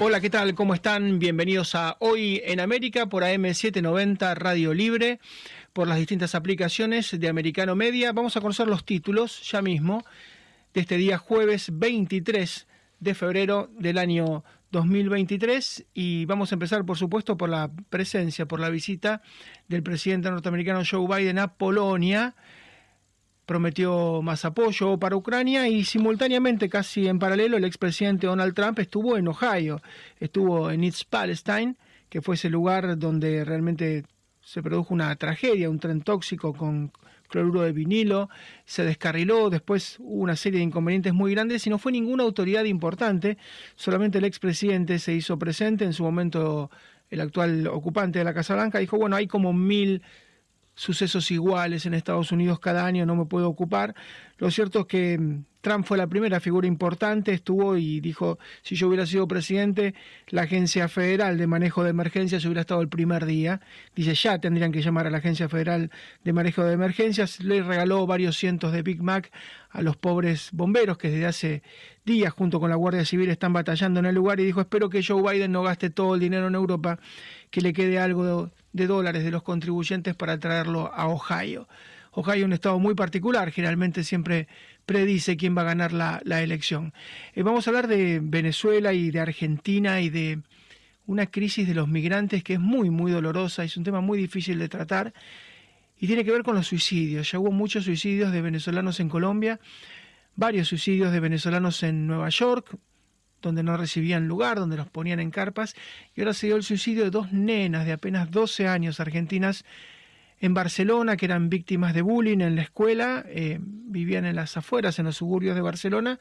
Hola, ¿qué tal? ¿Cómo están? Bienvenidos a Hoy en América por AM790 Radio Libre, por las distintas aplicaciones de Americano Media. Vamos a conocer los títulos ya mismo de este día jueves 23 de febrero del año 2023 y vamos a empezar por supuesto por la presencia, por la visita del presidente norteamericano Joe Biden a Polonia prometió más apoyo para Ucrania y simultáneamente, casi en paralelo, el expresidente Donald Trump estuvo en Ohio, estuvo en East Palestine, que fue ese lugar donde realmente se produjo una tragedia, un tren tóxico con cloruro de vinilo, se descarriló, después hubo una serie de inconvenientes muy grandes y no fue ninguna autoridad importante, solamente el expresidente se hizo presente, en su momento el actual ocupante de la Casa Blanca dijo, bueno, hay como mil sucesos iguales en Estados Unidos cada año, no me puedo ocupar. Lo cierto es que mm, Trump fue la primera figura importante, estuvo y dijo, si yo hubiera sido presidente, la Agencia Federal de Manejo de Emergencias hubiera estado el primer día. Dice, ya tendrían que llamar a la Agencia Federal de Manejo de Emergencias. Le regaló varios cientos de Big Mac a los pobres bomberos que desde hace días junto con la Guardia Civil están batallando en el lugar y dijo, espero que Joe Biden no gaste todo el dinero en Europa, que le quede algo de dólares de los contribuyentes para traerlo a Ohio. Ohio un estado muy particular, generalmente siempre predice quién va a ganar la, elección. Eh, vamos a hablar de Venezuela y de Argentina y de una crisis de los migrantes que es muy, muy dolorosa, es un tema muy difícil de tratar y tiene que ver con los suicidios. Ya hubo muchos suicidios de venezolanos en Colombia, varios suicidios de venezolanos en Nueva York, donde no recibían lugar, donde los ponían en carpas, y ahora se dio el suicidio de dos nenas de apenas 12 años argentinas en Barcelona, que eran víctimas de bullying en la escuela, eh, vivían en las afueras, en los suburbios de Barcelona,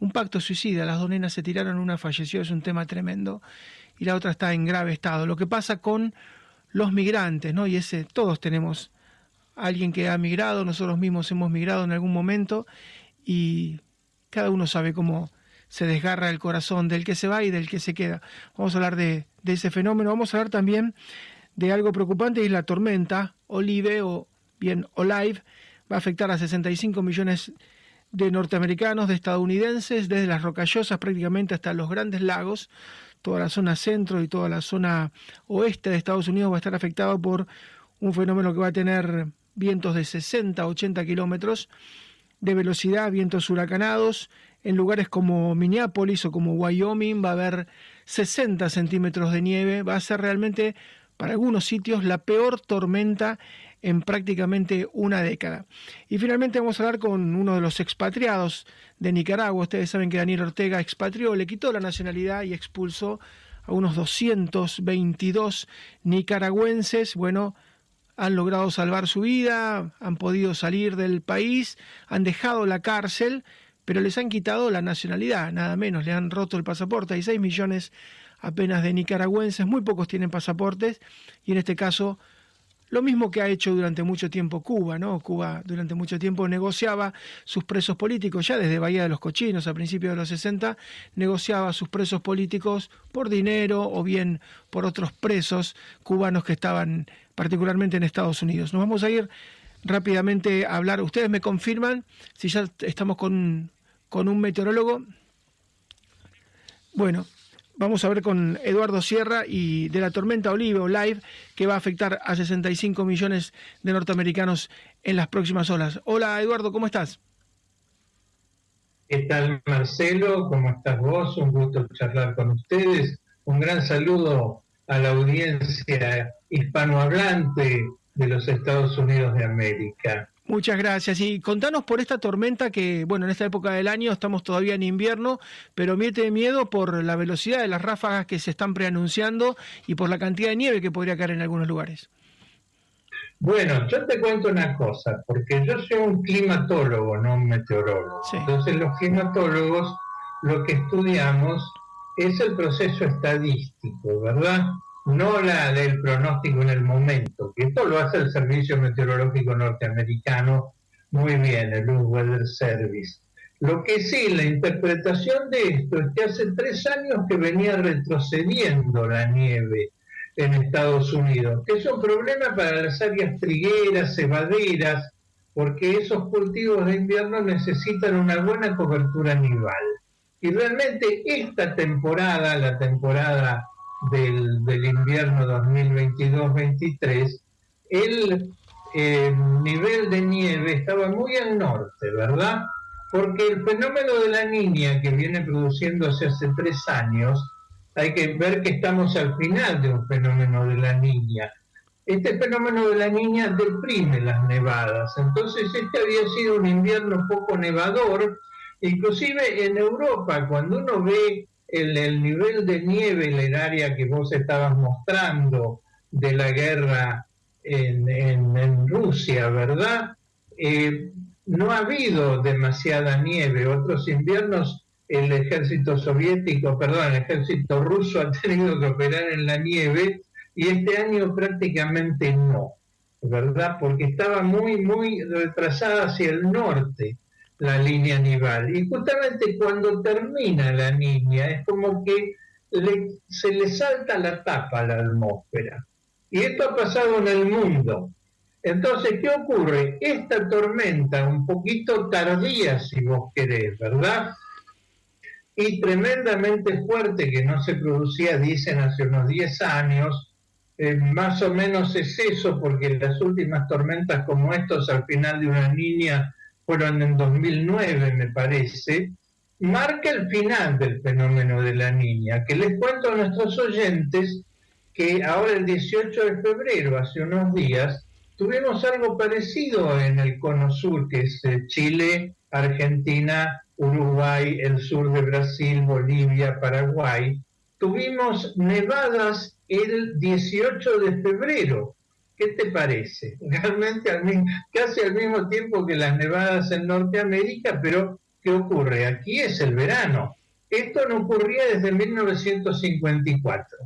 un pacto suicida, las dos nenas se tiraron, una falleció, es un tema tremendo, y la otra está en grave estado. Lo que pasa con los migrantes, ¿no? Y ese, todos tenemos alguien que ha migrado, nosotros mismos hemos migrado en algún momento, y cada uno sabe cómo se desgarra el corazón del que se va y del que se queda. Vamos a hablar de, ese fenómeno, vamos a hablar también de algo preocupante y es la tormenta Olive o bien Olive, va a afectar a 65 millones de norteamericanos, de estadounidenses, desde las rocallosas prácticamente hasta los grandes lagos, toda la zona centro y toda la zona oeste de Estados Unidos va a estar afectado por un fenómeno que va a tener vientos de 60 80 kilómetros de velocidad, vientos huracanados, en lugares como Minneapolis o como Wyoming va a haber 60 centímetros de nieve. Va a ser realmente, para algunos sitios, la peor tormenta en prácticamente una década. Y finalmente vamos a hablar con uno de los expatriados de Nicaragua. Ustedes saben que Daniel Ortega expatrió, le quitó la nacionalidad y expulsó a unos 222 nicaragüenses. Bueno, han logrado salvar su vida, han podido salir del país, han dejado la cárcel pero les han quitado la nacionalidad, nada menos, le han roto el pasaporte. Hay 6 millones apenas de nicaragüenses, muy pocos tienen pasaportes, y en este caso lo mismo que ha hecho durante mucho tiempo Cuba, ¿no? Cuba durante mucho tiempo negociaba sus presos políticos, ya desde Bahía de los Cochinos a principios de los 60, negociaba sus presos políticos por dinero o bien por otros presos cubanos que estaban particularmente en Estados Unidos. Nos vamos a ir rápidamente a hablar. Ustedes me confirman si ya estamos con, con un meteorólogo. Bueno, vamos a ver con Eduardo Sierra y de la tormenta Olive o Live que va a afectar a 65 millones de norteamericanos en las próximas horas. Hola Eduardo, ¿cómo estás? ¿Qué tal Marcelo? ¿Cómo estás vos? Un gusto charlar con ustedes. Un gran saludo a la audiencia hispanohablante de los Estados Unidos de América. Muchas gracias. Y contanos por esta tormenta que, bueno, en esta época del año estamos todavía en invierno, pero mete miedo por la velocidad de las ráfagas que se están preanunciando y por la cantidad de nieve que podría caer en algunos lugares. Bueno, yo te cuento una cosa, porque yo soy un climatólogo, no un meteorólogo. Entonces los climatólogos lo que estudiamos es el proceso estadístico, ¿verdad? No la del pronóstico en el momento, que esto lo hace el Servicio Meteorológico Norteamericano muy bien, el Weather Service. Lo que sí, la interpretación de esto es que hace tres años que venía retrocediendo la nieve en Estados Unidos, que es un problema para las áreas trigueras, cebaderas, porque esos cultivos de invierno necesitan una buena cobertura nival. Y realmente esta temporada, la temporada del, del invierno 2022-23, el eh, nivel de nieve estaba muy al norte, ¿verdad? Porque el fenómeno de la niña que viene produciéndose hace tres años, hay que ver que estamos al final de un fenómeno de la niña. Este fenómeno de la niña deprime las nevadas, entonces este había sido un invierno poco nevador, inclusive en Europa, cuando uno ve el, nivel de nieve en el área que vos estabas mostrando de la guerra en, en, Rusia, ¿verdad? Eh, no ha habido demasiada nieve. Otros inviernos el ejército soviético, perdón, el ejército ruso ha tenido que operar en la nieve y este año prácticamente no, ¿verdad? Porque estaba muy, muy retrasada hacia el norte la línea nival. Y justamente cuando termina la línea es como que se le salta la tapa a la atmósfera. Y esto ha pasado en el mundo. Entonces, ¿qué ocurre? Esta tormenta, un poquito tardía, si vos querés, ¿verdad? Y tremendamente fuerte, que no se producía, dicen, hace unos 10 años, eh, más o menos es eso, porque las últimas tormentas como estos al final de una niña fueron en 2009, me parece, marca el final del fenómeno de la niña, que les cuento a nuestros oyentes que ahora el 18 de febrero, hace unos días, tuvimos algo parecido en el cono sur, que es eh, Chile, Argentina, Uruguay, el sur de Brasil, Bolivia, Paraguay. Tuvimos nevadas el 18 de febrero, ¿Qué te parece? Realmente casi al mismo tiempo que las nevadas en Norteamérica, pero ¿qué ocurre? Aquí es el verano. Esto no ocurría desde 1954,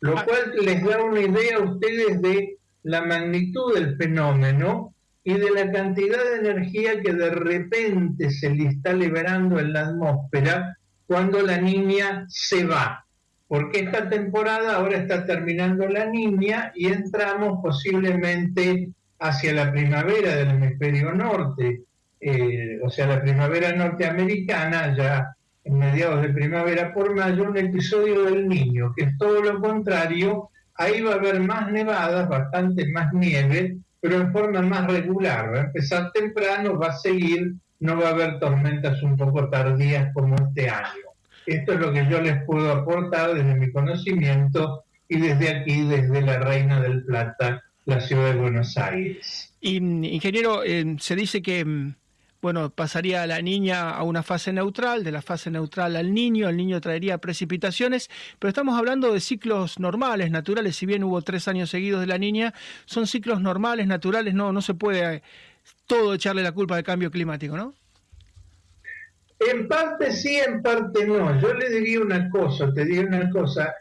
lo ah. cual les da una idea a ustedes de la magnitud del fenómeno y de la cantidad de energía que de repente se le está liberando en la atmósfera cuando la niña se va porque esta temporada ahora está terminando la niña y entramos posiblemente hacia la primavera del hemisferio norte, eh, o sea, la primavera norteamericana, ya en mediados de primavera por mayo, un episodio del niño, que es todo lo contrario, ahí va a haber más nevadas, bastante más nieve, pero en forma más regular, va a empezar temprano, va a seguir, no va a haber tormentas un poco tardías como este año. Esto es lo que yo les puedo aportar desde mi conocimiento y desde aquí, desde la Reina del Plata, la ciudad de Buenos Aires. Y, ingeniero, eh, se dice que mm, bueno, pasaría la niña a una fase neutral, de la fase neutral al niño, el niño traería precipitaciones, pero estamos hablando de ciclos normales, naturales, si bien hubo tres años seguidos de la niña, son ciclos normales, naturales, no, no se puede eh, todo echarle la culpa del cambio climático, ¿no? En parte sí, en parte no. Yo le diría una cosa, te diría una cosa,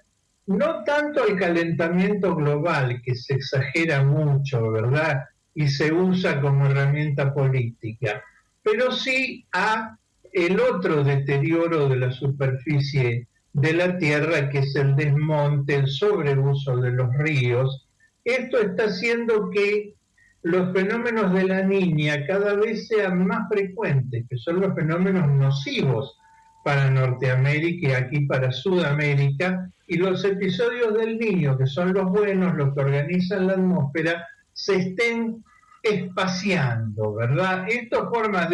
no tanto al calentamiento global, que se exagera mucho, ¿verdad? Y se usa como herramienta política, pero sí a el otro deterioro de la superficie de la Tierra, que es el desmonte, el sobreuso de los ríos. Esto está haciendo que los fenómenos de la niña cada vez sean más frecuentes, que son los fenómenos nocivos para Norteamérica y aquí para Sudamérica, y los episodios del niño, que son los buenos, los que organizan la atmósfera, se estén espaciando, ¿verdad? Esto forma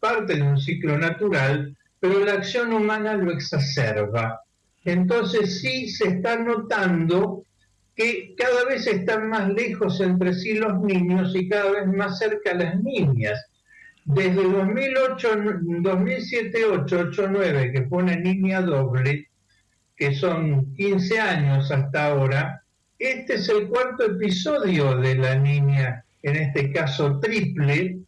parte de un ciclo natural, pero la acción humana lo exacerba. Entonces sí se está notando que cada vez están más lejos entre sí los niños y cada vez más cerca las niñas. Desde 2008, 2007, 8, 8, 9, que fue una niña doble, que son 15 años hasta ahora, este es el cuarto episodio de la niña, en este caso triple,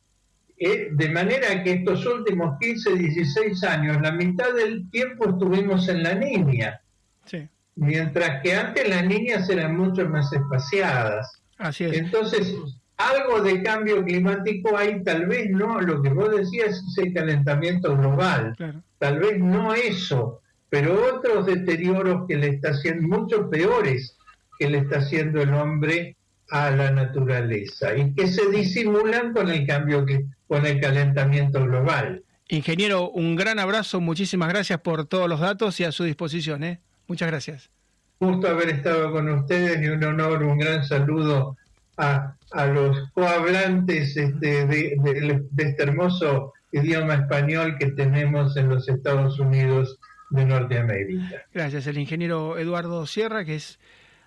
eh, de manera que estos últimos 15, 16 años, la mitad del tiempo estuvimos en la niña. Sí mientras que antes las niñas eran mucho más espaciadas. Así es. Entonces, algo de cambio climático hay, tal vez no, lo que vos decías es el calentamiento global, tal vez no eso, pero otros deterioros que le está haciendo, mucho peores que le está haciendo el hombre a la naturaleza y que se disimulan con el cambio, con el calentamiento global. Ingeniero, un gran abrazo, muchísimas gracias por todos los datos y a su disposición. ¿eh? Muchas gracias. Gusto haber estado con ustedes y un honor, un gran saludo a, los cohablantes este, de, este hermoso idioma español que tenemos en los Estados Unidos de Norteamérica. Gracias, el ingeniero Eduardo Sierra, que es,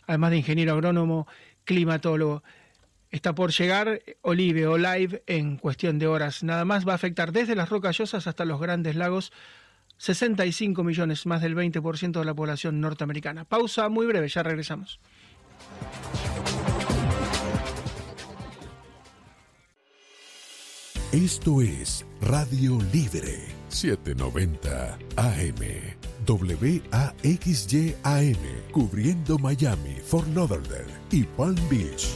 además de ingeniero agrónomo, climatólogo. Está por llegar Olive o Live en cuestión de horas. Nada más va a afectar desde las rocallosas hasta los grandes lagos 65 millones, más del 20% de la población norteamericana. Pausa muy breve, ya regresamos. Esto es Radio Libre 790 AM. WAXYAM, cubriendo Miami, Fort Lauderdale y Palm Beach.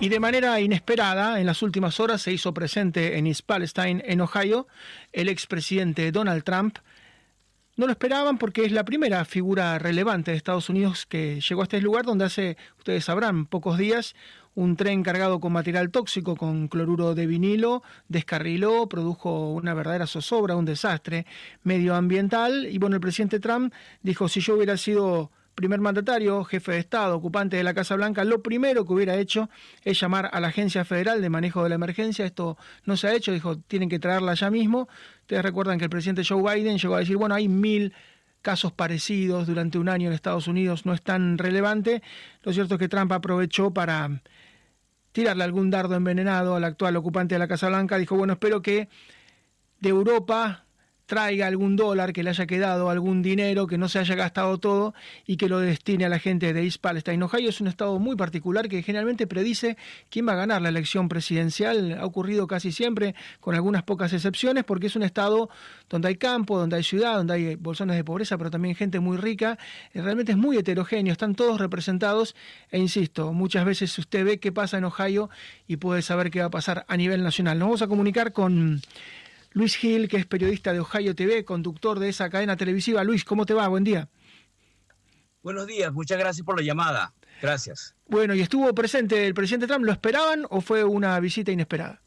Y de manera inesperada, en las últimas horas se hizo presente en East Palestine, en Ohio, el expresidente Donald Trump. No lo esperaban porque es la primera figura relevante de Estados Unidos que llegó a este lugar donde hace, ustedes sabrán, pocos días un tren cargado con material tóxico, con cloruro de vinilo, descarriló, produjo una verdadera zozobra, un desastre medioambiental. Y bueno, el presidente Trump dijo, si yo hubiera sido primer mandatario, jefe de Estado, ocupante de la Casa Blanca, lo primero que hubiera hecho es llamar a la Agencia Federal de Manejo de la Emergencia. Esto no se ha hecho, dijo, tienen que traerla ya mismo. Ustedes recuerdan que el presidente Joe Biden llegó a decir, bueno, hay mil casos parecidos durante un año en Estados Unidos, no es tan relevante. Lo cierto es que Trump aprovechó para tirarle algún dardo envenenado al actual ocupante de la Casa Blanca. Dijo, bueno, espero que de Europa traiga algún dólar que le haya quedado, algún dinero que no se haya gastado todo y que lo destine a la gente de East Palestine. Ohio es un estado muy particular que generalmente predice quién va a ganar la elección presidencial. Ha ocurrido casi siempre, con algunas pocas excepciones, porque es un estado donde hay campo, donde hay ciudad, donde hay bolsones de pobreza, pero también gente muy rica. Eh, realmente es muy heterogéneo, están todos representados e insisto, muchas veces usted ve qué pasa en Ohio y puede saber qué va a pasar a nivel nacional. Nos vamos a comunicar con Luis Gil, que es periodista de Ohio TV, conductor de esa cadena televisiva. Luis, ¿cómo te va? Buen día. Buenos días, muchas gracias por la llamada. Gracias. Bueno, ¿y estuvo presente el presidente Trump? ¿Lo esperaban o fue una visita inesperada?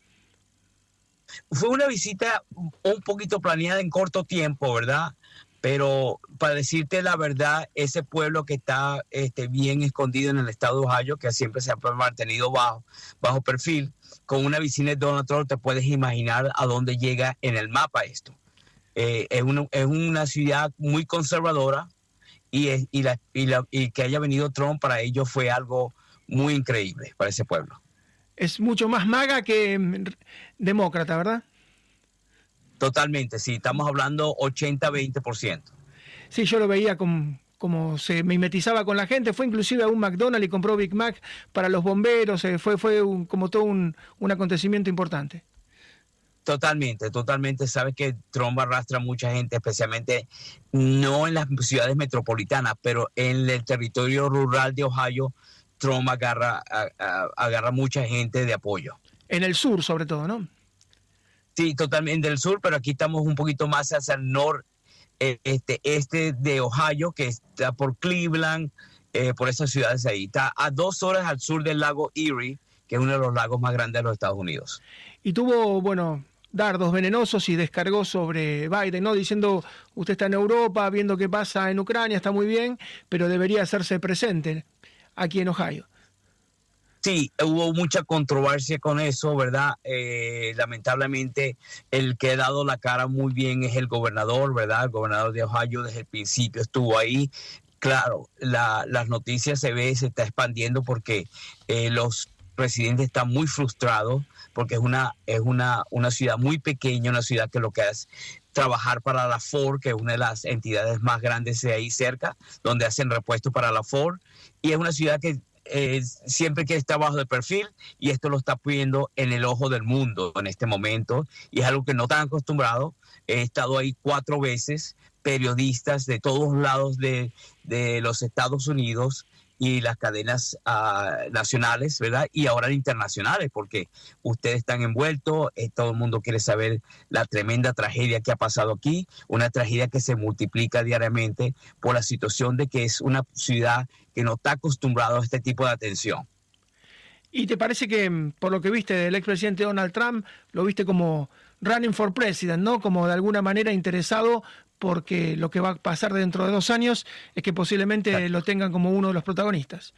Fue una visita un poquito planeada en corto tiempo, ¿verdad? Pero para decirte la verdad, ese pueblo que está este, bien escondido en el estado de Ohio, que siempre se ha mantenido bajo, bajo perfil, con una visita de Donald Trump te puedes imaginar a dónde llega en el mapa esto. Eh, es, una, es, una, ciudad muy conservadora y, y, la, y, la, y que haya venido Trump para ellos fue algo muy increíble para ese pueblo. Es mucho más maga que mm, demócrata, ¿verdad? Totalmente, sí, estamos hablando 80-20%. Sí, yo lo veía como, como se mimetizaba con la gente, fue inclusive a un McDonald's y compró Big Mac para los bomberos, eh, fue, fue como todo un, un acontecimiento importante. Totalmente, totalmente. Sabes que Trump arrastra mucha gente, especialmente no en las ciudades metropolitanas, pero en el territorio rural de Ohio, Trump agarra, agarra mucha gente de apoyo. En el sur, sobre todo, ¿no? Sí, totalmente del sur, pero aquí estamos un poquito más hacia el norte, este, este de Ohio, que está por Cleveland, eh, por esas ciudades ahí. Está a dos horas al sur del lago Erie, que es uno de los lagos más grandes de los Estados Unidos. Y tuvo, bueno, dardos venenosos y descargó sobre Biden, ¿no? Diciendo, usted está en Europa, viendo qué pasa en Ucrania, está muy bien, pero debería hacerse presente aquí en Ohio. Sí, hubo mucha controversia con eso, ¿verdad? Eh, lamentablemente, el que ha dado la cara muy bien es el gobernador, ¿verdad? El gobernador de Ohio desde el principio estuvo ahí. Claro, las noticias se ve, se está expandiendo porque eh, los residentes están muy frustrados porque es una, es una, una ciudad muy pequeña, una ciudad que lo que es trabajar para la Ford, que es una de las entidades más grandes de ahí cerca, donde hacen repuestos para la Ford, y es una ciudad que siempre que está bajo de perfil y esto lo está pidiendo en el ojo del mundo en este momento y es algo que no están acostumbrado. He estado ahí cuatro veces, periodistas de todos lados de, de los Estados Unidos y las cadenas ah, nacionales, ¿verdad? Y ahora internacionales, porque ustedes están envueltos, eh, todo el mundo quiere saber la tremenda tragedia que ha pasado aquí, una tragedia que se multiplica diariamente por la situación de que es una ciudad que no está acostumbrada a este tipo de atención. ¿Y te parece que, mm, por lo que viste del expresidente Donald Trump, lo viste como running for president, ¿no? Como de alguna manera interesado porque lo que va a pasar dentro de dos años es que posiblemente lo tengan como uno de los protagonistas.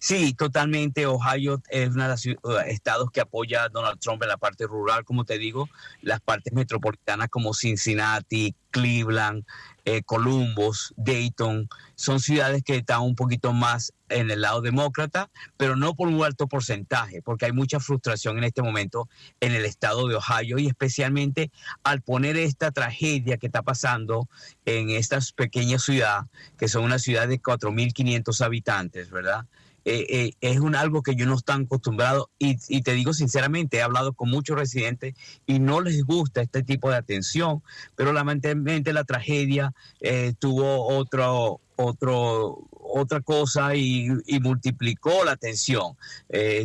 Sí, totalmente. Ohio es uno de los uh, estados que apoya a Donald Trump en la parte rural, como te digo, las partes metropolitanas como Cincinnati, Cleveland, eh, Columbus, Dayton, son ciudades que están un poquito más en el lado demócrata, pero no por un alto porcentaje, porque hay mucha frustración en este momento en el estado de Ohio y especialmente al poner esta tragedia que está pasando en esta pequeña ciudad, que son una ciudad de 4.500 habitantes, ¿verdad? Eh, eh, es un, algo que yo no están acostumbrado y, te digo sinceramente, he hablado con muchos residentes y no les gusta este tipo de atención, pero lamentablemente la tragedia eh, tuvo otro, otro, otra cosa y, multiplicó la atención.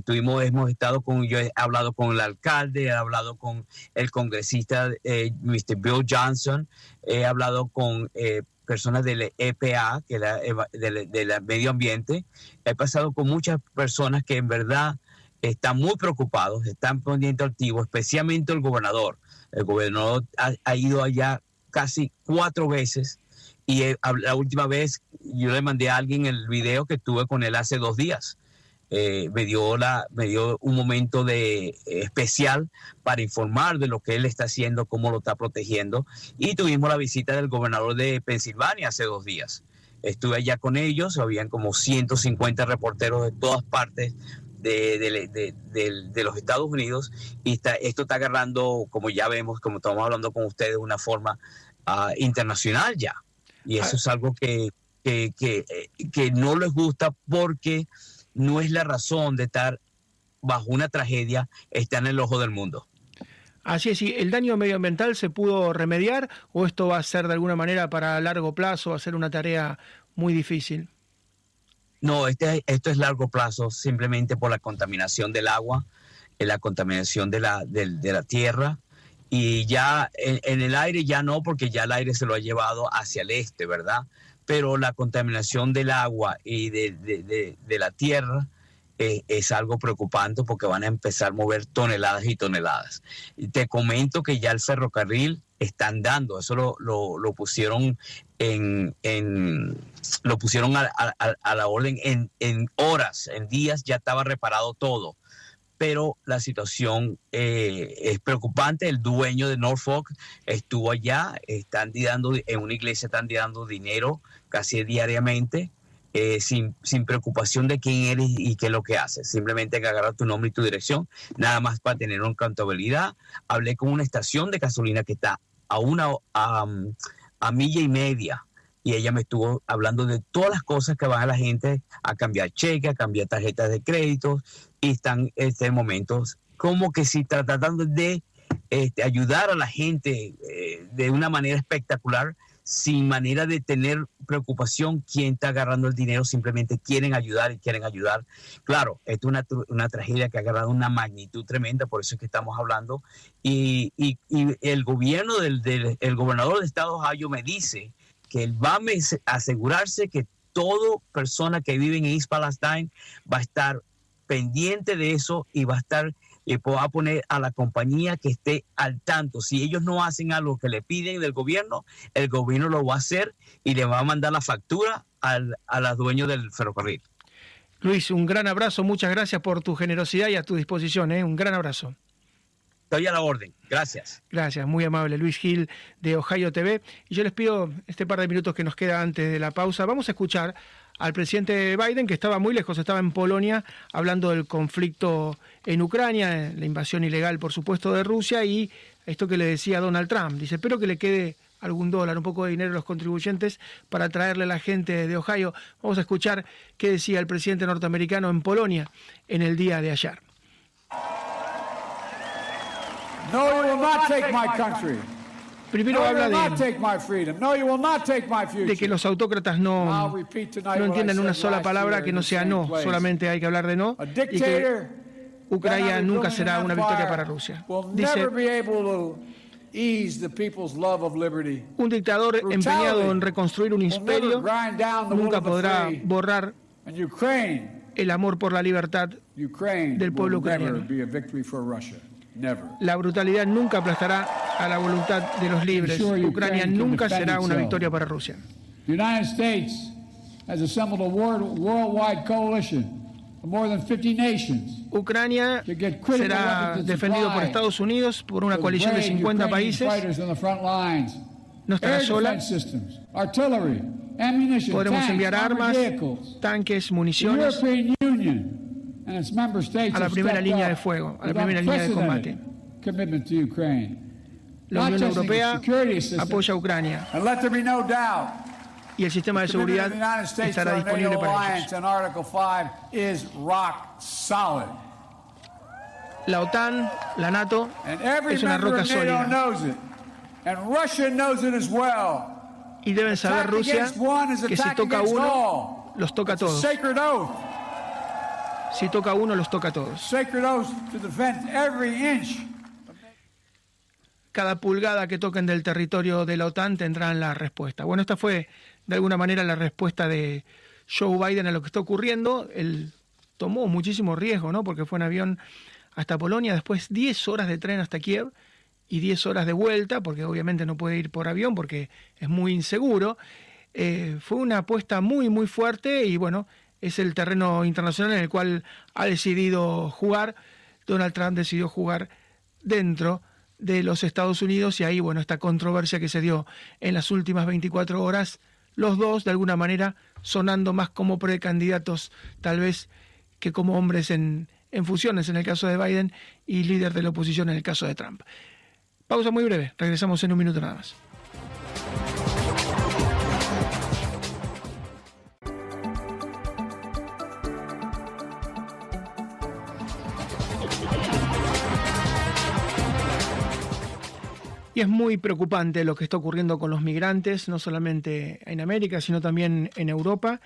tuvimos, hemos estado con, yo he hablado con el alcalde, he hablado con el congresista Mr. Bill Johnson, he hablado con personas del EPA, que la, del, medio ambiente. He pasado con muchas personas que en verdad están muy preocupados, están poniendo activos, especialmente el gobernador. El gobernador ha, ido allá casi cuatro veces y la última vez yo le mandé a alguien el video que tuve con él hace dos días. Eh, me, dio la, me dio un momento de, eh, especial para informar de lo que él está haciendo, cómo lo está protegiendo. Y tuvimos la visita del gobernador de Pensilvania hace dos días. Estuve allá con ellos, habían como 150 reporteros de todas partes de, los Estados Unidos y está, esto está agarrando, como ya vemos, como estamos hablando con ustedes, de una forma ah, internacional ya. Y eso ah. es algo que, que, que, eh, que no les gusta porque no es la razón de estar bajo una tragedia, está en el ojo del mundo. Así es, ¿y el daño medioambiental se pudo remediar o esto va a ser de alguna manera para largo plazo, va a ser una tarea muy difícil? No, este, esto es largo plazo, simplemente por la contaminación del agua, eh, la contaminación de la, de, la tierra, y ya en, el aire ya no, porque ya el aire se lo ha llevado hacia el este, ¿verdad? pero la contaminación del agua y de, la tierra eh, es algo preocupante porque van a empezar a mover toneladas y toneladas. te comento que ya el ferrocarril están dando, eso lo, pusieron en, lo pusieron a, la orden en, en, horas, en días ya estaba reparado todo. Pero la situación eh, es preocupante. El dueño de Norfolk estuvo allá, están dando en una iglesia están dando dinero casi diariamente, eh, sin, sin, preocupación de quién eres y qué es lo que haces. Simplemente que agarrar tu nombre y tu dirección, nada más para tener una contabilidad. Hablé con una estación de gasolina que está a una a milla y media y ella me estuvo hablando de todas las cosas que van a la gente a cambiar cheques, a cambiar tarjetas de crédito y están este momento como que si tratando de este, ayudar a la gente eh, de una manera espectacular sin manera de tener preocupación quién está agarrando el dinero, simplemente quieren ayudar y quieren ayudar. Claro, esto es una, tragedia que ha agarrado una magnitud tremenda, por eso es que estamos hablando. Y, el gobierno del, el gobernador de Estado Ohio me dice que él va a asegurarse que toda persona que vive en East Palestine va a estar pendiente de eso y va a estar y va a poner a la compañía que esté al tanto. Si ellos no hacen algo que le piden del gobierno, el gobierno lo va a hacer y le va a mandar la factura al, a los dueños del ferrocarril. Luis, un gran abrazo, muchas gracias por tu generosidad y a tu disposición, ¿eh? un gran abrazo. Estoy a la orden, gracias. Gracias, muy amable Luis Gil de Ohio TV. Y yo les pido este par de minutos que nos queda antes de la pausa, vamos a escuchar al presidente Biden, que estaba muy lejos, estaba en Polonia, hablando del conflicto en Ucrania, la invasión ilegal, por supuesto, de Rusia, y esto que le decía Donald Trump. Dice, espero que le quede algún dólar, un poco de dinero a los contribuyentes para traerle a la gente de Ohio. Vamos a escuchar qué decía el presidente norteamericano en Polonia en el día de ayer. No, you will not take my country. Primero habla de, de, que los autócratas no, no entienden una sola palabra que no sea no, solamente hay que hablar de no, y que Ucrania nunca será una victoria para Rusia. Dice, un dictador empeñado en reconstruir un imperio nunca podrá borrar el amor por la libertad del pueblo ucraniano. La brutalidad nunca aplastará a la voluntad de los libres. Ucrania nunca será una victoria para Rusia. Ucrania será defendido por Estados Unidos, por una coalición de 50 países. No estará sola. Podremos enviar armas, tanques, municiones a la primera línea de fuego, a la primera línea de combate. La Unión Europea apoya a Ucrania y el sistema de seguridad estará disponible para ellos. La OTAN, la NATO, es una roca sólida. Y deben saber Rusia que si toca uno, los toca a todos. Si toca uno, los toca a todos. Cada pulgada que toquen del territorio de la OTAN tendrán la respuesta. Bueno, esta fue de alguna manera la respuesta de Joe Biden a lo que está ocurriendo. Él tomó muchísimo riesgo, ¿no? Porque fue en avión hasta Polonia, después 10 horas de tren hasta Kiev y 10 horas de vuelta, porque obviamente no puede ir por avión porque es muy inseguro. Eh, fue una apuesta muy, muy fuerte y bueno, es el terreno internacional en el cual ha decidido jugar. Donald Trump decidió jugar dentro de los Estados Unidos y ahí, bueno, esta controversia que se dio en las últimas 24 horas, los dos de alguna manera sonando más como precandidatos tal vez que como hombres en, en fusiones en el caso de Biden y líder de la oposición en el caso de Trump. Pausa muy breve, regresamos en un minuto nada más. Y es muy preocupante lo que está ocurriendo con los migrantes, no solamente en América, sino también en Europa.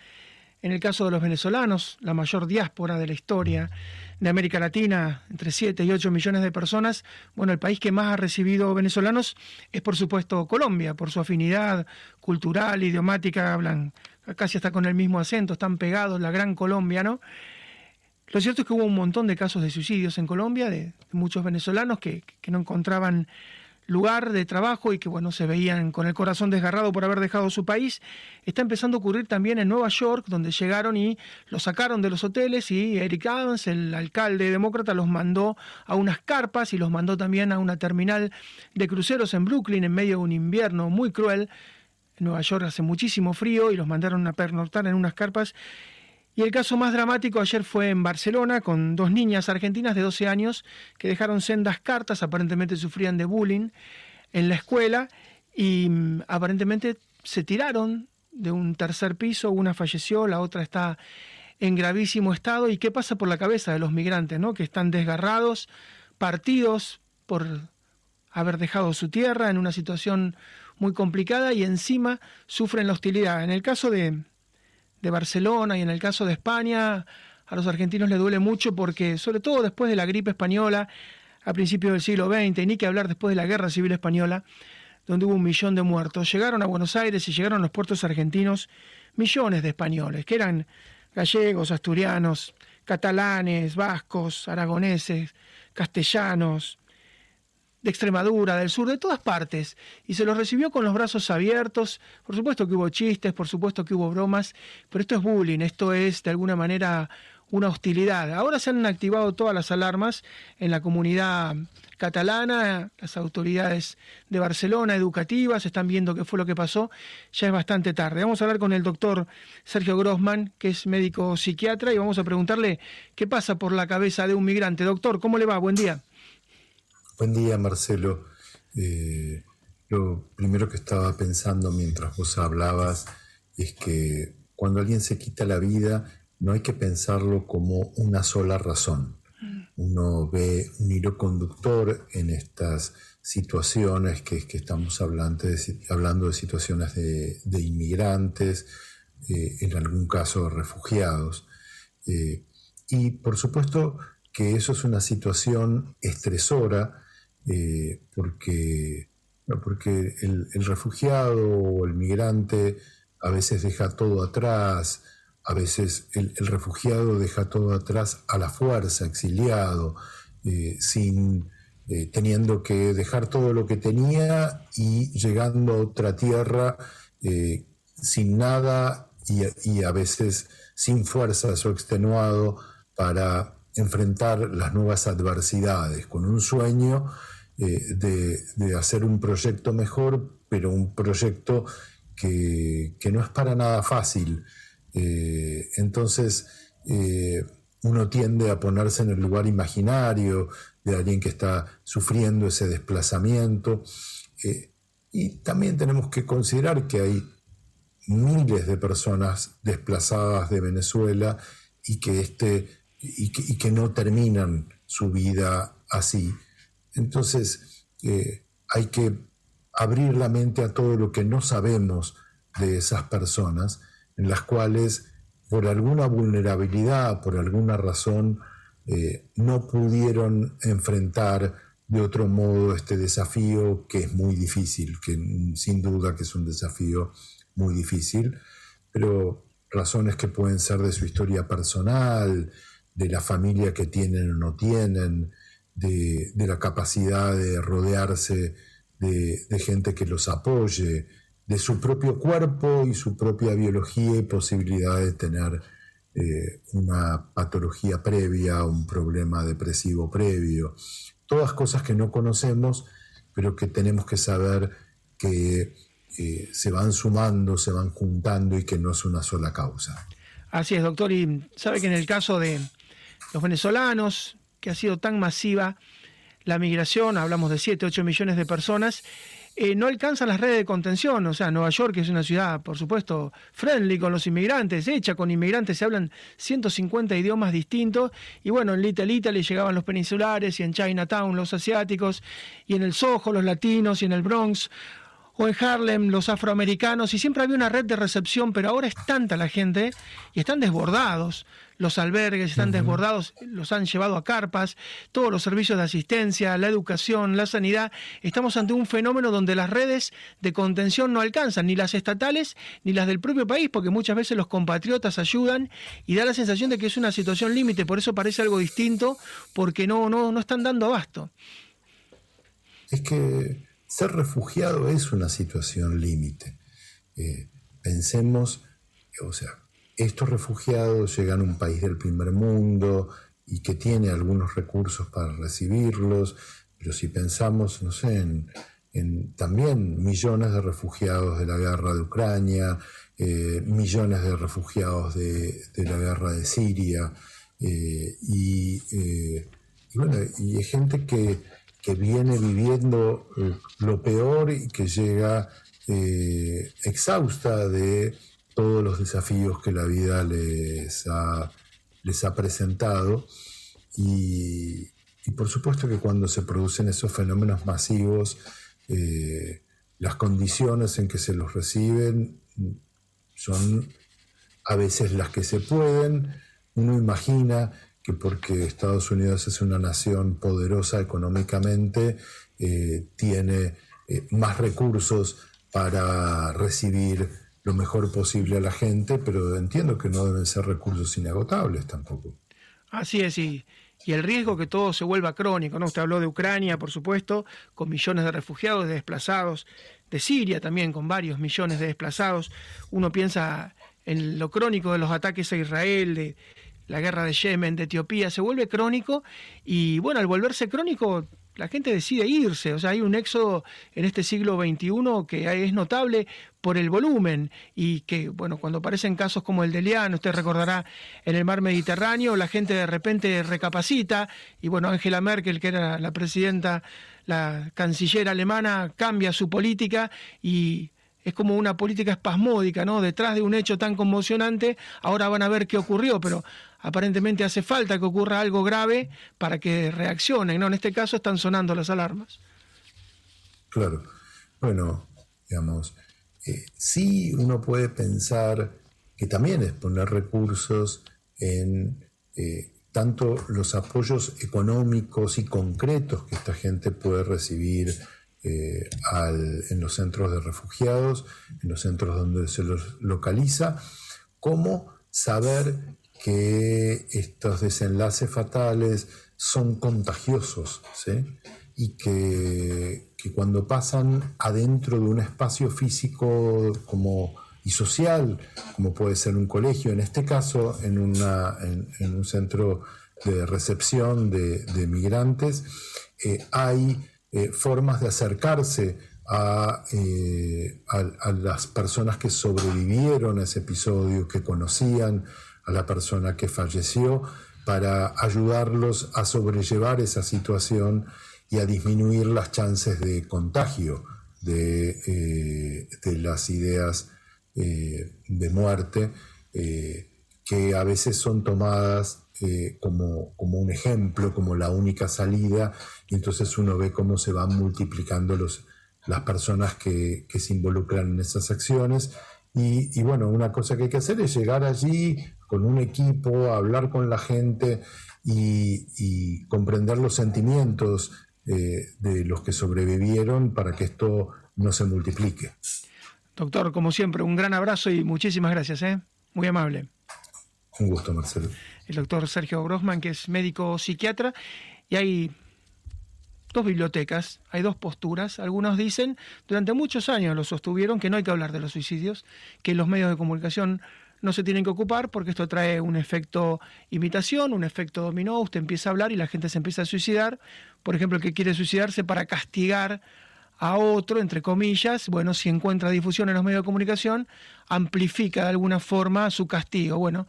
En el caso de los venezolanos, la mayor diáspora de la historia de América Latina, entre 7 y 8 millones de personas, bueno, el país que más ha recibido venezolanos es por supuesto Colombia, por su afinidad cultural, idiomática, hablan casi hasta con el mismo acento, están pegados, la gran Colombia, ¿no? Lo cierto es que hubo un montón de casos de suicidios en Colombia, de, muchos venezolanos que, que no encontraban lugar de trabajo y que bueno se veían con el corazón desgarrado por haber dejado su país, está empezando a ocurrir también en Nueva York, donde llegaron y los sacaron de los hoteles y Eric Adams, el alcalde demócrata, los mandó a unas carpas y los mandó también a una terminal de cruceros en Brooklyn en medio de un invierno muy cruel. En Nueva York hace muchísimo frío y los mandaron a pernoctar en unas carpas y el caso más dramático ayer fue en Barcelona con dos niñas argentinas de 12 años que dejaron sendas cartas, aparentemente sufrían de bullying en la escuela y mm, aparentemente se tiraron de un tercer piso, una falleció, la otra está en gravísimo estado. ¿Y qué pasa por la cabeza de los migrantes, ¿no? que están desgarrados, partidos por haber dejado su tierra en una situación muy complicada y encima sufren la hostilidad? En el caso de, de Barcelona y en el caso de España, a los argentinos les duele mucho porque, sobre todo después de la gripe española, a principios del siglo XX, ni que hablar después de la Guerra Civil Española, donde hubo un millón de muertos, llegaron a Buenos Aires y llegaron a los puertos argentinos millones de españoles, que eran gallegos, asturianos, catalanes, vascos, aragoneses, castellanos, de Extremadura, del sur, de todas partes, y se los recibió con los brazos abiertos. Por supuesto que hubo chistes, por supuesto que hubo bromas, pero esto es bullying, esto es de alguna manera una hostilidad. Ahora se han activado todas las alarmas en la comunidad catalana, las autoridades de Barcelona educativas están viendo qué fue lo que pasó, ya es bastante tarde. Vamos a hablar con el doctor Sergio Grossman, que es médico psiquiatra, y vamos a preguntarle qué pasa por la cabeza de un migrante. Doctor, ¿cómo le va? Buen día. Buen día, Marcelo. Eh, lo primero que estaba pensando mientras vos hablabas es que cuando alguien se quita la vida, no hay que pensarlo como una sola razón. Uno ve un hilo conductor en estas situaciones que, que estamos hablando de, hablando de situaciones de, inmigrantes, eh, en algún caso refugiados. Eh, y por supuesto que eso es una situación estresora eh, porque, porque el, refugiado o el migrante a veces deja todo atrás a veces el, refugiado deja todo atrás a la fuerza, exiliado, eh, sin eh, teniendo que dejar todo lo que tenía y llegando a otra tierra sin nada y, a veces sin fuerzas o extenuado para enfrentar las nuevas adversidades, con un sueño de, hacer un proyecto mejor, pero un proyecto que, que no es para nada fácil. Eh, entonces, eh, uno tiende a ponerse en el lugar imaginario de alguien que está sufriendo ese desplazamiento. Eh, y también tenemos que considerar que hay miles de personas desplazadas de Venezuela y que, este, y que, no terminan su vida así. Entonces, hay que abrir la mente a todo lo que no sabemos de esas personas en las cuales por alguna vulnerabilidad, por alguna razón, eh, no pudieron enfrentar de otro modo este desafío que es muy difícil, que sin duda que es un desafío muy difícil, pero razones que pueden ser de su historia personal, de la familia que tienen o no tienen, de, la capacidad de rodearse de gente que los apoye, de su propio cuerpo y su propia biología y posibilidad de tener eh, una patología previa, un problema depresivo previo. Todas cosas que no conocemos, pero que tenemos que saber que eh, se van sumando, se van juntando y que no es una sola causa. Así es, doctor. Y sabe que en el caso de los venezolanos, que ha sido tan masiva la migración, hablamos de 7, 8 millones de personas, eh, no alcanzan las redes de contención. O sea, Nueva York es una ciudad, por supuesto, friendly con los inmigrantes, hecha con inmigrantes, se hablan 150 idiomas distintos. Y bueno, en Little Italy llegaban los peninsulares y en Chinatown los asiáticos, y en el Soho los latinos y en el Bronx o en Harlem los afroamericanos y siempre había una red de recepción, pero ahora es tanta la gente y están desbordados los albergues están desbordados, los han llevado a carpas, todos los servicios de asistencia, la educación, la sanidad. Estamos ante un fenómeno donde las redes de contención no alcanzan, ni las estatales ni las del propio país, porque muchas veces los compatriotas ayudan y da la sensación de que es una situación límite, por eso parece algo distinto, porque no, no, no están dando abasto. Es que ser refugiado es una situación límite. Eh, pensemos, o sea, estos refugiados llegan a un país del primer mundo y que tiene algunos recursos para recibirlos, pero si pensamos, no sé, en, también millones de refugiados de la guerra de Ucrania, eh, millones de refugiados de, la guerra de Siria, eh, eh, y, bueno, y hay gente que, que viene viviendo lo peor y que llega exhausta de todos los desafíos que la vida les ha, les ha presentado y, por supuesto que cuando se producen esos fenómenos masivos, eh, las condiciones en que se los reciben son a veces las que se pueden. Uno imagina que porque Estados Unidos es una nación poderosa económicamente, eh, tiene eh, más recursos para recibir lo mejor posible a la gente, pero entiendo que no deben ser recursos inagotables tampoco. Así es, y, y el riesgo que todo se vuelva crónico, ¿no? Usted habló de Ucrania, por supuesto, con millones de refugiados, de desplazados, de Siria también, con varios millones de desplazados. Uno piensa en lo crónico de los ataques a Israel, de la guerra de Yemen, de Etiopía, se vuelve crónico y bueno, al volverse crónico la gente decide irse, o sea, hay un éxodo en este siglo XXI que es notable por el volumen y que, bueno, cuando aparecen casos como el de Lian, usted recordará en el mar Mediterráneo, la gente de repente recapacita y, bueno, Angela Merkel, que era la presidenta, la canciller alemana, cambia su política y es como una política espasmódica, ¿no? Detrás de un hecho tan conmocionante, ahora van a ver qué ocurrió, pero aparentemente hace falta que ocurra algo grave para que reaccionen, ¿no? En este caso están sonando las alarmas. Claro. Bueno, digamos, eh, sí uno puede pensar que también es poner recursos en eh, tanto los apoyos económicos y concretos que esta gente puede recibir eh, en los centros de refugiados, en los centros donde se los localiza, como saber que estos desenlaces fatales son contagiosos, y que, cuando pasan adentro de un espacio físico como, y social, como puede ser un colegio, en este caso en, una, en, un centro de recepción de, migrantes, eh, hay eh, formas de acercarse eh, a, a, las personas que sobrevivieron a ese episodio, que conocían la persona que falleció, para ayudarlos a sobrellevar esa situación y a disminuir las chances de contagio de, eh, de las ideas eh, de muerte, que a veces son tomadas como, como, un ejemplo, como la única salida, y entonces uno ve cómo se van multiplicando los, las personas que, se involucran en esas acciones. Y, bueno, una cosa que hay que hacer es llegar allí con un equipo, hablar con la gente y, comprender los sentimientos eh, de los que sobrevivieron para que esto no se multiplique. Doctor, como siempre, un gran abrazo y muchísimas gracias. ¿eh? Muy amable. Un gusto, Marcelo. El doctor Sergio Grossman, que es médico psiquiatra, y hay dos bibliotecas, hay dos posturas. Algunos dicen, durante muchos años lo sostuvieron, que no hay que hablar de los suicidios, que los medios de comunicación no se tienen que ocupar porque esto trae un efecto imitación, un efecto dominó, usted empieza a hablar y la gente se empieza a suicidar. Por ejemplo, el que quiere suicidarse para castigar a otro, entre comillas, bueno, si encuentra difusión en los medios de comunicación, amplifica de alguna forma su castigo. Bueno,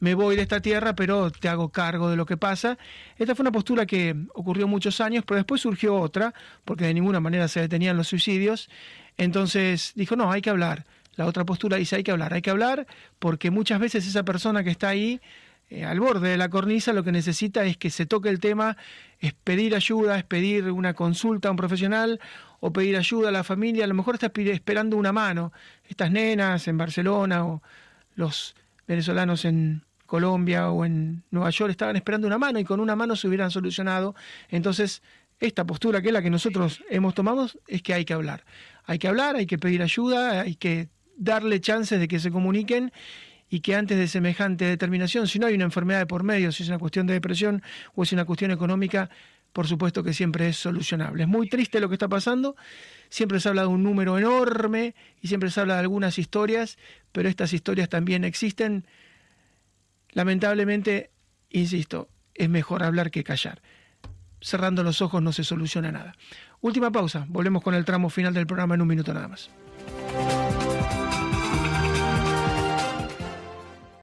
me voy de esta tierra, pero te hago cargo de lo que pasa. Esta fue una postura que ocurrió muchos años, pero después surgió otra, porque de ninguna manera se detenían los suicidios. Entonces dijo, no, hay que hablar. La otra postura dice, hay que hablar, hay que hablar, porque muchas veces esa persona que está ahí, eh, al borde de la cornisa, lo que necesita es que se toque el tema, es pedir ayuda, es pedir una consulta a un profesional o pedir ayuda a la familia. A lo mejor está esperando una mano. Estas nenas en Barcelona o los venezolanos en, Colombia o en Nueva York estaban esperando una mano y con una mano se hubieran solucionado. Entonces, esta postura que es la que nosotros hemos tomado es que hay que hablar. Hay que hablar, hay que pedir ayuda, hay que darle chances de que se comuniquen y que antes de semejante determinación, si no hay una enfermedad de por medio, si es una cuestión de depresión o es una cuestión económica, por supuesto que siempre es solucionable. Es muy triste lo que está pasando, siempre se habla de un número enorme y siempre se habla de algunas historias, pero estas historias también existen Lamentablemente, insisto, es mejor hablar que callar. Cerrando los ojos no se soluciona nada. Última pausa, volvemos con el tramo final del programa en un minuto nada más.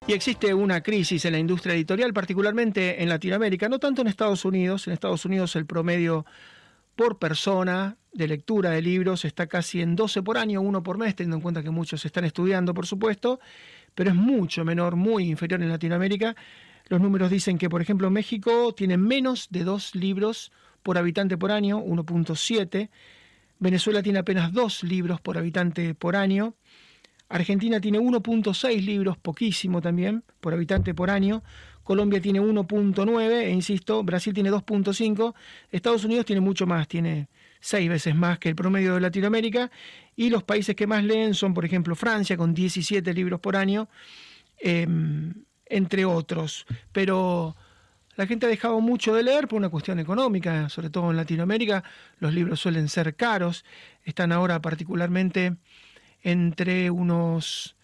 Y existe una crisis en la industria editorial, particularmente en Latinoamérica, no tanto en Estados Unidos. En Estados Unidos el promedio por persona de lectura de libros está casi en 12 por año, uno por mes, teniendo en cuenta que muchos están estudiando, por supuesto pero es mucho menor, muy inferior en Latinoamérica. Los números dicen que, por ejemplo, México tiene menos de dos libros por habitante por año, 1.7. Venezuela tiene apenas dos libros por habitante por año. Argentina tiene 1.6 libros, poquísimo también, por habitante por año. Colombia tiene 1.9, e insisto, Brasil tiene 2.5. Estados Unidos tiene mucho más, tiene seis veces más que el promedio de Latinoamérica, y los países que más leen son, por ejemplo, Francia, con 17 libros por año, em, entre otros. Pero la gente ha dejado mucho de leer por una cuestión económica, sobre todo en Latinoamérica, los libros suelen ser caros, están ahora particularmente entre unos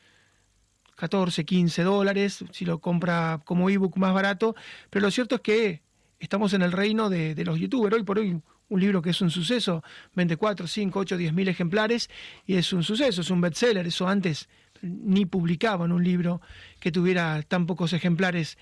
14, 15 dólares, si lo compra como ebook más barato, pero lo cierto es que estamos en el reino de, de los youtubers. Hoy por hoy un libro que es un suceso, vende 4, 5, 8, 10 mil ejemplares y es un suceso, es un bestseller. Eso antes ni publicaban un libro que tuviera tan pocos ejemplares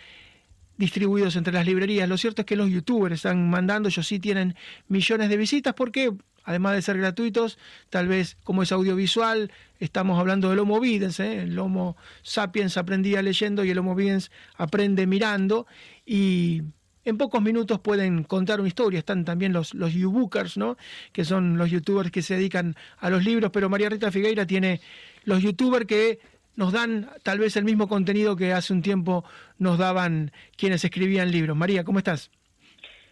distribuidos entre las librerías. Lo cierto es que los youtubers están mandando, ellos sí tienen millones de visitas porque además de ser gratuitos, tal vez como es audiovisual, estamos hablando del Homo Videns, ¿eh? el Homo Sapiens aprendía leyendo y el Homo Videns aprende mirando y en pocos minutos pueden contar una historia. Están también los, los YouTubers, ¿no? Que son los youtubers que se dedican a los libros, pero María Rita Figueira tiene los youtubers que nos dan tal vez el mismo contenido que hace un tiempo nos daban quienes escribían libros. María, ¿cómo estás?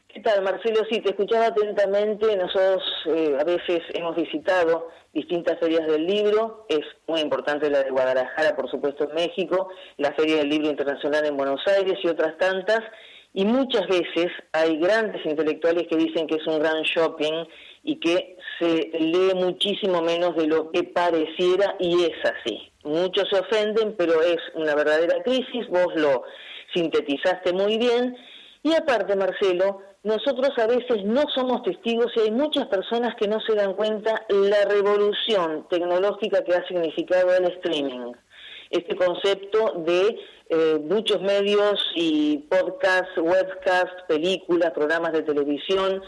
¿Qué tal, Marcelo? Sí, te escuchaba atentamente. Nosotros eh, a veces hemos visitado distintas ferias del libro. Es muy importante la de Guadalajara, por supuesto, en México, la Feria del Libro Internacional en Buenos Aires y otras tantas. Y muchas veces hay grandes intelectuales que dicen que es un gran shopping y que se lee muchísimo menos de lo que pareciera y es así. Muchos se ofenden, pero es una verdadera crisis. Vos lo sintetizaste muy bien. Y aparte, Marcelo, nosotros a veces no somos testigos y hay muchas personas que no se dan cuenta la revolución tecnológica que ha significado el streaming. Este concepto de eh, muchos medios y podcasts, webcasts, películas, programas de televisión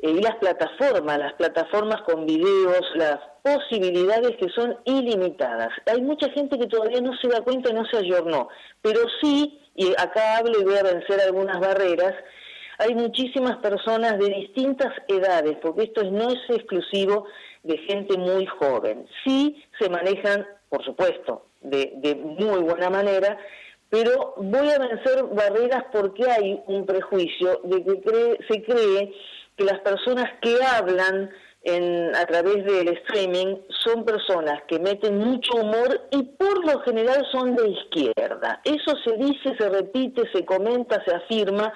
y las plataformas, las plataformas con videos, las posibilidades que son ilimitadas. Hay mucha gente que todavía no se da cuenta y no se ayornó, pero sí, y acá hablo y voy a vencer algunas barreras, hay muchísimas personas de distintas edades, porque esto no es exclusivo de gente muy joven. Sí se manejan, por supuesto, de, muy buena manera, pero voy a vencer barreras porque hay un prejuicio de que se cree que las personas que hablan en, a través del streaming son personas que meten mucho humor y por lo general son de izquierda. Eso se dice, se repite, se comenta, se afirma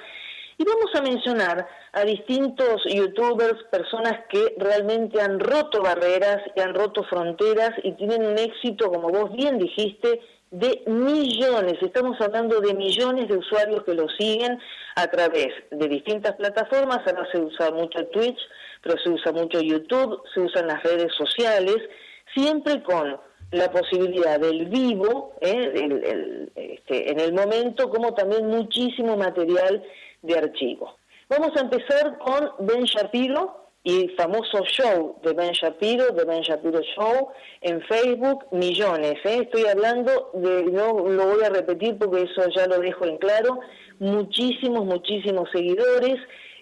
y vamos a mencionar a distintos youtubers, personas que realmente han roto barreras y han roto fronteras y tienen un éxito, como vos bien dijiste, de millones. Estamos hablando de millones de usuarios que lo siguen a través de distintas plataformas. Ahora se usa mucho Twitch, pero se usa mucho YouTube, se usan las redes sociales, siempre con la posibilidad del vivo, ¿eh? este, en el momento, como también muchísimo material de archivo. Vamos a empezar con Ben Shapiro y famoso show de Ben Shapiro, de Ben Shapiro Show, en Facebook, millones. ¿eh? Estoy hablando de, no lo voy a repetir porque eso ya lo dejo en claro, muchísimos, muchísimos seguidores,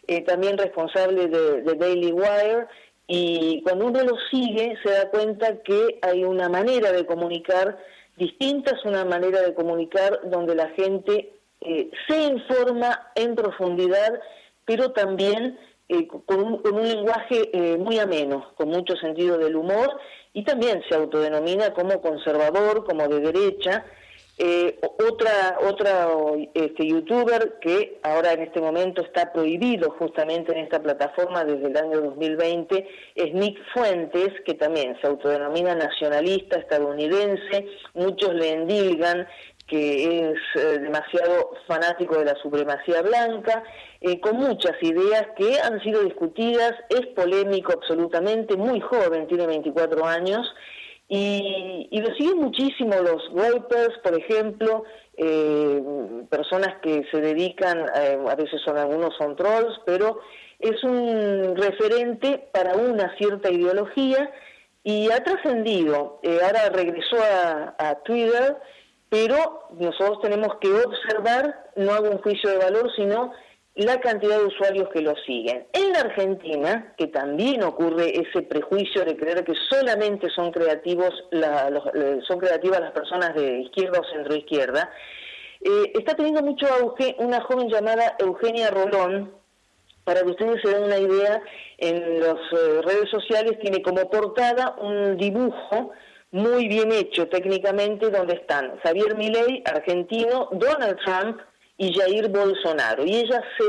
eh, también responsable de, de Daily Wire, y cuando uno lo sigue se da cuenta que hay una manera de comunicar distinta, es una manera de comunicar donde la gente eh, se informa en profundidad, pero también eh, con, un, lenguaje eh, muy ameno, con mucho sentido del humor, y también se autodenomina como conservador, como de derecha. otra otra este, youtuber que ahora en este momento está prohibido justamente en esta plataforma desde el año 2020 es Nick Fuentes, que también se autodenomina nacionalista estadounidense, muchos le endilgan que es eh, demasiado fanático de la supremacía blanca, eh, con muchas ideas que han sido discutidas, es polémico absolutamente, muy joven, tiene 24 años, y, lo siguen muchísimo los golpers, por ejemplo, eh, personas que se dedican, a veces son algunos son trolls, pero es un referente para una cierta ideología y ha trascendido, ahora regresó a Twitter, pero nosotros tenemos que observar, no hago un juicio de valor, sino la cantidad de usuarios que lo siguen. En la Argentina, que también ocurre ese prejuicio de creer que solamente son creativos son creativas las personas de izquierda o centro izquierda, eh, está teniendo mucho auge una joven llamada Eugenia Rolón, para que ustedes se den una idea, en las eh, redes sociales tiene como portada un dibujo muy bien hecho técnicamente donde están Javier Milei, argentino, Donald Trump y Jair Bolsonaro. Y ella, se,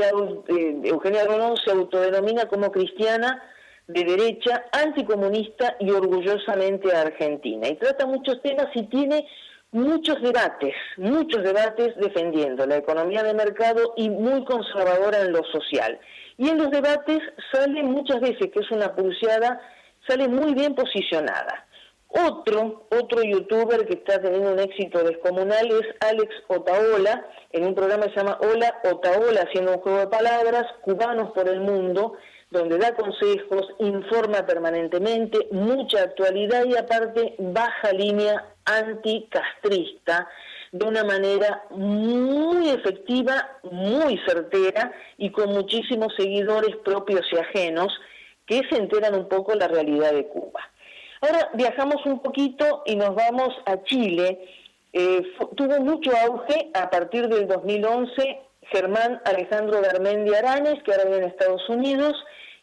eh, Eugenia Rolón, se autodenomina como cristiana de derecha, anticomunista y orgullosamente argentina. Y trata muchos temas y tiene muchos debates, muchos debates defendiendo la economía de mercado y muy conservadora en lo social. Y en los debates sale muchas veces, que es una pulseada, sale muy bien posicionada. Otro, otro youtuber que está teniendo un éxito descomunal es Alex Otaola, en un programa que se llama Hola Otaola, haciendo un juego de palabras, Cubanos por el Mundo, donde da consejos, informa permanentemente, mucha actualidad y aparte baja línea anticastrista de una manera muy efectiva, muy certera y con muchísimos seguidores propios y ajenos que se enteran un poco la realidad de Cuba. Ahora viajamos un poquito y nos vamos a Chile. Eh, tuvo mucho auge a partir del 2011 Germán Alejandro Garmendi Aranes, que ahora vive en Estados Unidos,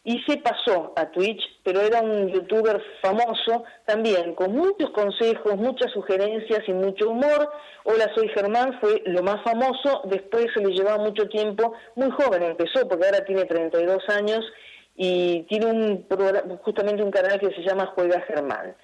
y se pasó a Twitch, pero era un youtuber famoso también, con muchos consejos, muchas sugerencias y mucho humor. Hola, soy Germán, fue lo más famoso, después se le llevaba mucho tiempo, muy joven empezó, porque ahora tiene 32 años y tiene un justamente un canal que se llama Juega Germán.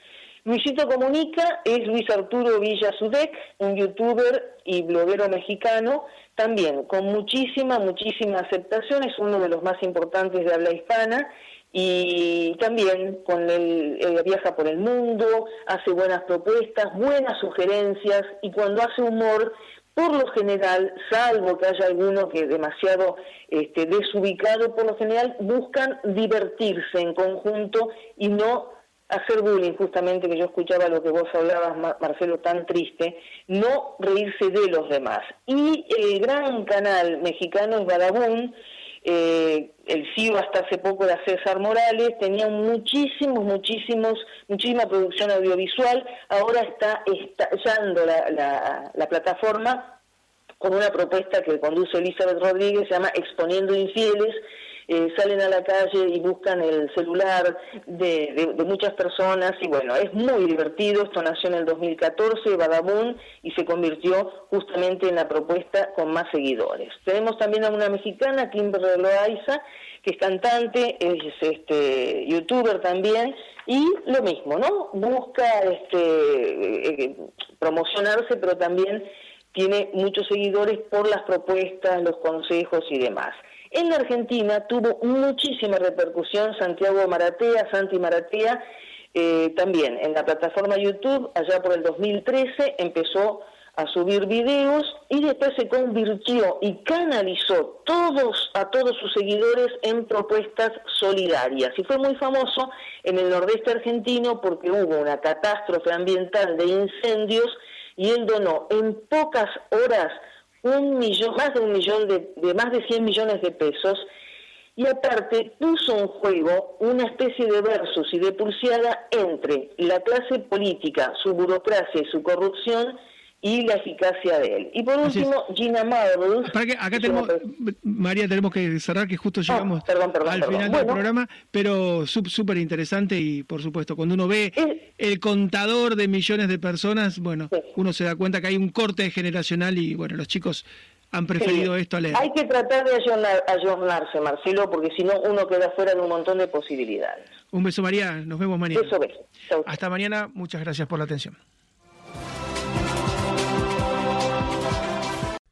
Luisito Comunica es Luis Arturo Villa Sudek, un youtuber y bloguero mexicano, también con muchísima, muchísima aceptación, es uno de los más importantes de habla hispana y también con el, viaja por el mundo, hace buenas propuestas, buenas sugerencias y cuando hace humor, por lo general, salvo que haya alguno que demasiado este, desubicado, por lo general buscan divertirse en conjunto y no hacer bullying, justamente que yo escuchaba lo que vos hablabas, Marcelo, tan triste, no reírse de los demás. Y el gran canal mexicano es Badabun, eh, el CEO hasta hace poco era César Morales, tenía muchísimos, muchísimos, muchísima producción audiovisual, ahora está estallando la, la plataforma con una propuesta que conduce Elizabeth Rodríguez, se llama Exponiendo Infieles, eh, salen a la calle y buscan el celular de, muchas personas y bueno, es muy divertido, esto nació en el 2014, Badabun, y se convirtió justamente en la propuesta con más seguidores. Tenemos también a una mexicana, Kimberly Loaiza, que es cantante, es este, youtuber también, y lo mismo, ¿no? Busca este, eh, eh, promocionarse, pero también tiene muchos seguidores por las propuestas, los consejos y demás. En la Argentina tuvo muchísima repercusión Santiago Maratea, Santi Maratea, eh, también en la plataforma YouTube, allá por el 2013, empezó a subir videos y después se convirtió y canalizó todos a todos sus seguidores en propuestas solidarias. Y fue muy famoso en el nordeste argentino porque hubo una catástrofe ambiental de incendios y él donó en pocas horas un millón, más de un millón de, de más de 100 millones de pesos y aparte puso en juego una especie de versus y de pulseada entre la clase política, su burocracia y su corrupción y la eficacia de él. Y por último, Gina Marbles. Para que acá tenemos, María, tenemos que cerrar, que justo ah, llegamos al final del programa, pero súper interesante y por supuesto, cuando uno ve el contador de millones de personas, bueno, uno se da cuenta que hay un corte generacional y bueno, los chicos han preferido esto a leer. Hay que tratar de ayornarse, Marcelo, porque si no uno queda fuera de un montón de posibilidades. Un beso, María. Nos vemos mañana. Beso, beso. Hasta mañana. Muchas gracias por la atención.